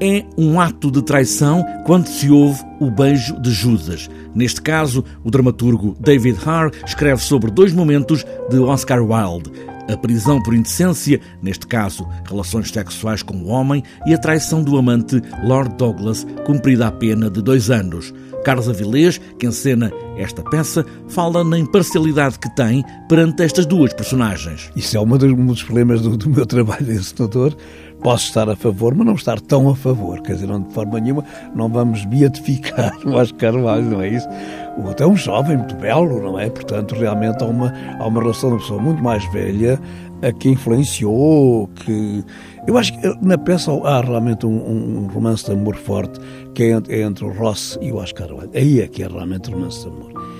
é um ato de traição quando se ouve o beijo de Judas. Neste caso, o dramaturgo David Harr escreve sobre dois momentos de Oscar Wilde. A prisão por indecência, neste caso, relações sexuais com o homem, e a traição do amante Lord Douglas, cumprida a pena de dois anos. Carlos Avilés, que encena esta peça, fala na imparcialidade que tem perante estas duas personagens. Isso é um dos problemas do, do meu trabalho de encenador. Posso estar a favor, mas não estar tão a favor. Quer dizer, não, de forma nenhuma não vamos beatificar o Oscar Wilde, não é isso? O outro é um jovem muito belo, não é? Portanto, realmente há uma, há uma relação de uma pessoa muito mais velha a que influenciou, que... Eu acho que na peça há realmente um, um romance de amor forte que é entre, é o Ross e o Oscar Wilde. Aí é que é realmente romance de amor.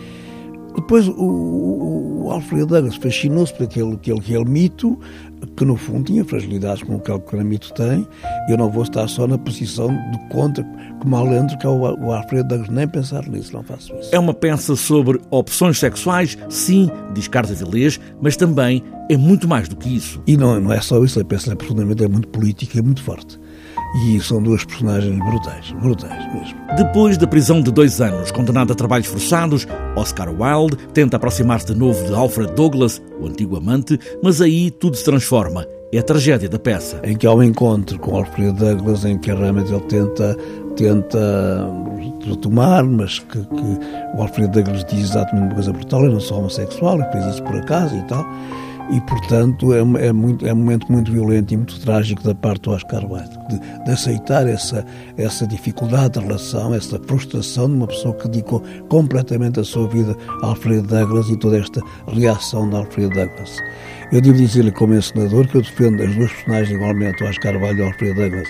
Depois o, o, o Alfred Douglas fascinou-se por aquele, aquele, aquele mito, que no fundo tinha fragilidades como aquele mito tem. Eu não vou estar só na posição de contra, como Alendro, que é o, o Alfredo Douglas, nem pensar nisso, não faço isso. É uma peça sobre opções sexuais, sim, diz Carlos Avilés, mas também é muito mais do que isso. E não, não é só isso, a peça é profundamente é muito política e muito forte. E são duas personagens brutais, brutais mesmo. Depois da prisão de dois anos, condenado a trabalhos forçados, Oscar Wilde tenta aproximar-se de novo de Alfred Douglas, o antigo amante, mas aí tudo se transforma. É a tragédia da peça. Em que há um encontro com Alfred Douglas, em que realmente ele tenta, tenta retomar, mas que, que o Alfred Douglas diz exatamente uma coisa brutal, eu não sou homossexual, ele fez isso por acaso e tal e, portanto, é, é, muito, é um momento muito violento e muito trágico da parte do Oscar Wilde, de, de, aceitar essa, essa dificuldade de relação, essa frustração de uma pessoa que dedicou completamente a sua vida a Alfred Douglas e toda esta reação de Alfred Douglas. Eu devo dizer-lhe, como encenador, que eu defendo as duas personagens igualmente, o Oscar Wilde e o Alfred Douglas.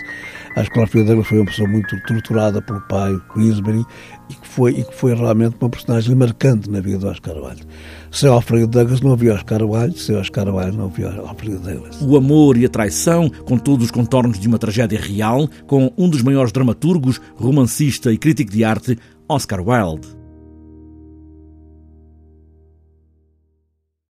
Acho que o Alfred Douglas foi uma pessoa muito torturada pelo pai, Queensbury, e que foi, e que foi realmente uma personagem marcante na vida do Oscar Wilde. Sem Alfredo Douglas não havia Oscar Wilde, sem Oscar Wilde não havia Alfredo Douglas. O amor e a traição, com todos os contornos de uma tragédia real, com um dos maiores dramaturgos, romancista e crítico de arte, Oscar Wilde.